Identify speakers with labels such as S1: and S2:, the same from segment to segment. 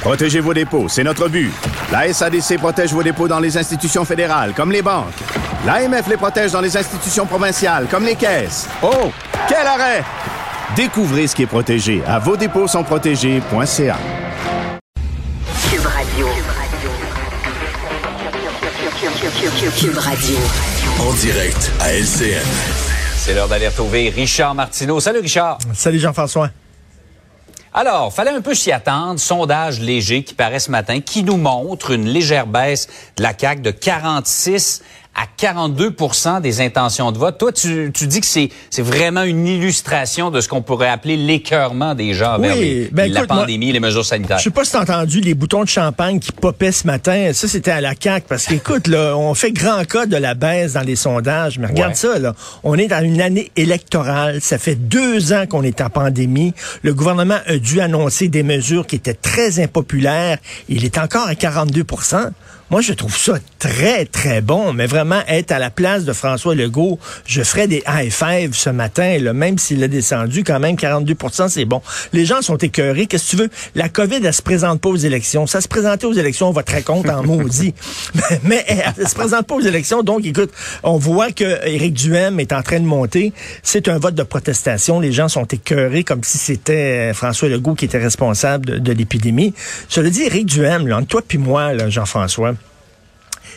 S1: Protégez vos dépôts, c'est notre but. La SADC protège vos dépôts dans les institutions fédérales, comme les banques. L'AMF les protège dans les institutions provinciales, comme les caisses. Oh, quel arrêt! Découvrez ce qui est protégé à vos dépôts sont protégés.ca.
S2: Cube Radio. Cube Radio.
S3: En direct à LCN.
S4: C'est l'heure d'aller retrouver Richard Martineau. Salut Richard.
S5: Salut Jean-François.
S4: Alors, fallait un peu s'y attendre. Sondage léger qui paraît ce matin, qui nous montre une légère baisse de la CAQ de 46 à 42 des intentions de vote. Toi, tu, tu dis que c'est, c'est vraiment une illustration de ce qu'on pourrait appeler l'écœurement des gens
S5: Oui,
S4: vers les-
S5: ben
S4: la
S5: écoute,
S4: pandémie les mesures sanitaires.
S5: Je sais pas si t'as entendu les boutons de champagne qui popaient ce matin. Ça, c'était à la CAQ. Parce qu'écoute, là, on fait grand cas de la baisse dans les sondages. Mais regarde
S4: Ouais.
S5: ça, là. On est dans une année électorale. Ça fait deux ans qu'on est en pandémie. Le gouvernement a dû annoncer des mesures qui étaient très impopulaires. Il est encore à 42 moi, je trouve ça très, très bon, mais vraiment être à la place de François Legault, je ferais des high five ce matin, là, même s'il a descendu, quand même 42% c'est bon. Les gens sont écœurés. Qu'est-ce que tu veux? La COVID, elle se présente pas aux élections. Ça se présentait aux élections, on voterait contre en maudit. mais, mais elle se présente pas aux élections, donc écoute, on voit que Éric Duhem est en train de monter. C'est un vote de protestation. Les gens sont écœurés comme si c'était euh, François Legault qui était responsable de, de l'épidémie. Je le dis, Éric Duhem, là, entre toi puis moi, Jean-François,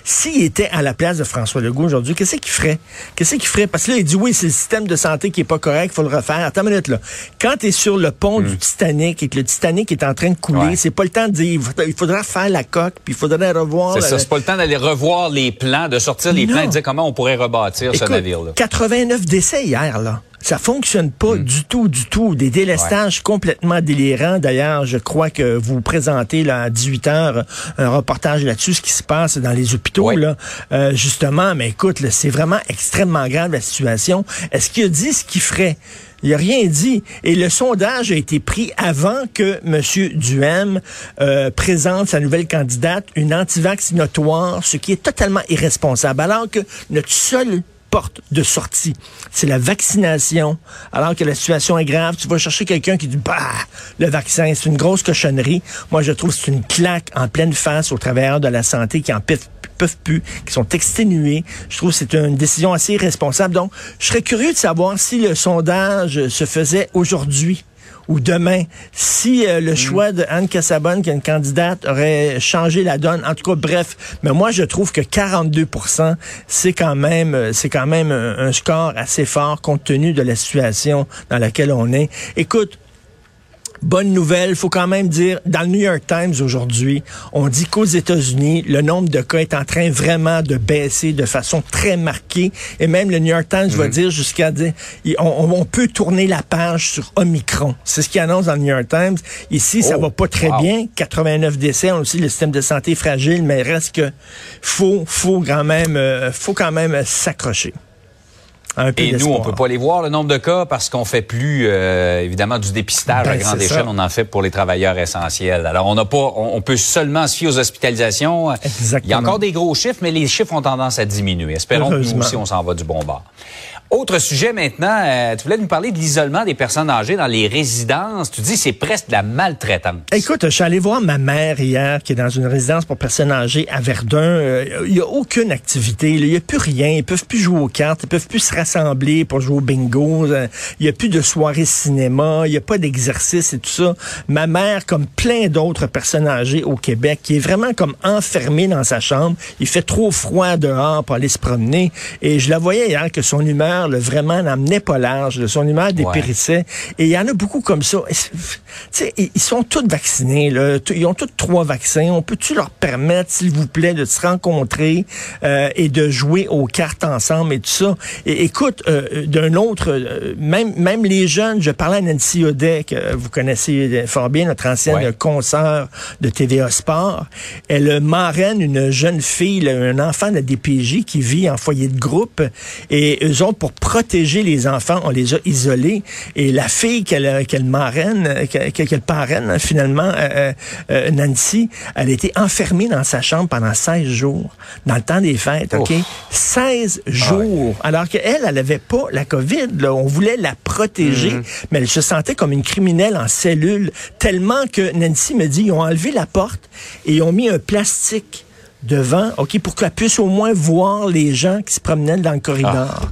S5: s'il était à la place de François Legault aujourd'hui, qu'est-ce qu'il ferait? Qu'est-ce qu'il ferait? Parce que là, il dit oui, c'est le système de santé qui est pas correct, faut le refaire. Attends une minute, là. Quand tu es sur le pont du Titanic et que le Titanic est en train de couler,
S4: Hmm. Ouais.
S5: c'est pas le temps de dire, il faudra- faire la coque, puis il faudrait revoir...
S4: C'est ça, c'est pas le temps d'aller revoir les plans, de sortir les
S5: Non.
S4: plans et de dire comment on pourrait rebâtir ce navire-là.
S5: 89 décès hier, là. Ça fonctionne pas
S4: Hmm.
S5: du tout, du tout. Des délestages complètement délirants. D'ailleurs, je crois que vous présentez là, à 18 heures un reportage là-dessus, ce qui se passe dans les hôpitaux,
S4: Ouais.
S5: là. Euh, justement, mais écoute, là, c'est vraiment extrêmement grave la situation. Est-ce qu'il a dit ce qu'il ferait? Il a rien dit. Et le sondage a été pris avant que M. Duhem euh, présente sa nouvelle candidate, une antivax notoire, ce qui est totalement irresponsable. Alors que notre seul porte de sortie. C'est la vaccination. Alors que la situation est grave, tu vas chercher quelqu'un qui dit, bah, le vaccin, c'est une grosse cochonnerie. Moi, je trouve que c'est une claque en pleine face aux travailleurs de la santé qui en peuvent, peuvent plus, qui sont exténués. Je trouve que c'est une décision assez irresponsable. Donc, je serais curieux de savoir si le sondage se faisait aujourd'hui ou demain, si euh, le choix de Anne Cassabonne, qui est une candidate, aurait changé la donne. En tout cas, bref. Mais moi, je trouve que 42 c'est quand même, euh, c'est quand même un, un score assez fort compte tenu de la situation dans laquelle on est. Écoute, Bonne nouvelle, faut quand même dire, dans le New York Times aujourd'hui, on dit qu'aux États-Unis, le nombre de cas est en train vraiment de baisser de façon très marquée. Et même le New York Times va dire jusqu'à dire, on, on peut tourner la page sur Omicron. C'est ce qu'il annonce dans le New York Times. Ici, ça
S4: Oh,
S5: va pas très
S4: wow.
S5: bien. 89 décès, on sait, le système de santé est fragile, mais reste que faut, faut quand même, euh, faut quand même s'accrocher. Un peu
S4: Et nous, on peut pas les voir le nombre de cas parce qu'on fait plus euh, évidemment du dépistage
S5: Ben,
S4: à grande échelle.
S5: ça.
S4: On en fait pour les travailleurs essentiels. Alors on n'a pas, on, on peut seulement se fier aux hospitalisations. Il y
S5: Exactement.
S4: a encore des gros chiffres, mais les chiffres ont tendance à diminuer. Espérons que nous aussi on s'en va du bon bord. Autre sujet maintenant, euh, tu voulais nous parler de l'isolement des personnes âgées dans les résidences. Tu dis c'est presque de la maltraitance.
S5: Écoute, je suis allé voir ma mère hier, qui est dans une résidence pour personnes âgées à Verdun. Euh, Il n'y a aucune activité. Il n'y a plus rien. Ils peuvent plus jouer aux cartes. Ils peuvent plus se rassembler pour jouer au bingo. Euh, Il n'y a plus de soirée cinéma. Il n'y a pas d'exercice et tout ça. Ma mère, comme plein d'autres personnes âgées au Québec, qui est vraiment comme enfermée dans sa chambre. Il fait trop froid dehors pour aller se promener. Et je la voyais hier que son humeur humeur, là, vraiment, n'emmenait pas large. là. Son humeur dépérissait. Et il y en a beaucoup comme ça. Ils sont tous vaccinés. Là. Ils ont tous trois vaccins. On peut-tu leur permettre, s'il vous plaît, de se rencontrer euh, et de jouer aux cartes ensemble et tout ça? Et, écoute, euh, d'un autre, euh, même, même les jeunes, je parlais à Nancy Audet, que vous connaissez fort bien, notre ancienne
S4: Ouais.
S5: consoeur de TVA Sport. Elle marraine une jeune fille, là, un enfant de la DPJ qui vit en foyer de groupe. Et eux autres, pour protéger les enfants, on les a isolés. Et la fille qu'elle qu'elle marraine, euh, qu'elle qu'elle parraine, finalement, euh, euh, Nancy, elle a été enfermée dans sa chambre pendant 16 jours, dans le temps des fêtes, OK? 16 jours. Alors qu'elle, elle n'avait pas la COVID. Là. On voulait la protéger, mais elle se sentait comme une criminelle en cellule, tellement que Nancy me dit, ils ont enlevé la porte et ils ont mis un plastique devant, OK, pour qu'elle puisse au moins voir les gens qui se promenaient dans le corridor.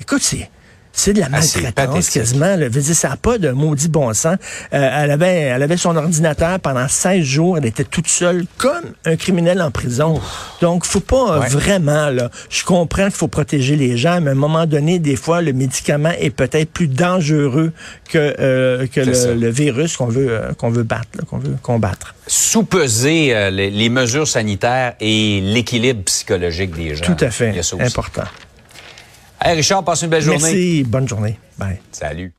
S5: Écoute, c'est... C'est de la
S4: Ah,
S5: maltraitance quasiment. Là. Dire, ça n'a pas de maudit bon sens. Euh, elle, avait, elle avait son ordinateur pendant 16 jours. Elle était toute seule, comme un criminel en prison. Donc, faut pas euh,
S4: Ouais.
S5: vraiment... Là, je comprends qu'il faut protéger les gens, mais à un moment donné, des fois, le médicament est peut-être plus dangereux que, euh, que le, le virus qu'on veut, euh, qu'on veut battre, qu'on veut combattre.
S4: Sous-peser les, les mesures sanitaires et l'équilibre psychologique des gens.
S5: Tout à fait.
S4: Il y a ça aussi.
S5: Important.
S4: Hey, Richard, passe une belle journée.
S5: Merci. Bonne journée. Bye.
S4: Salut.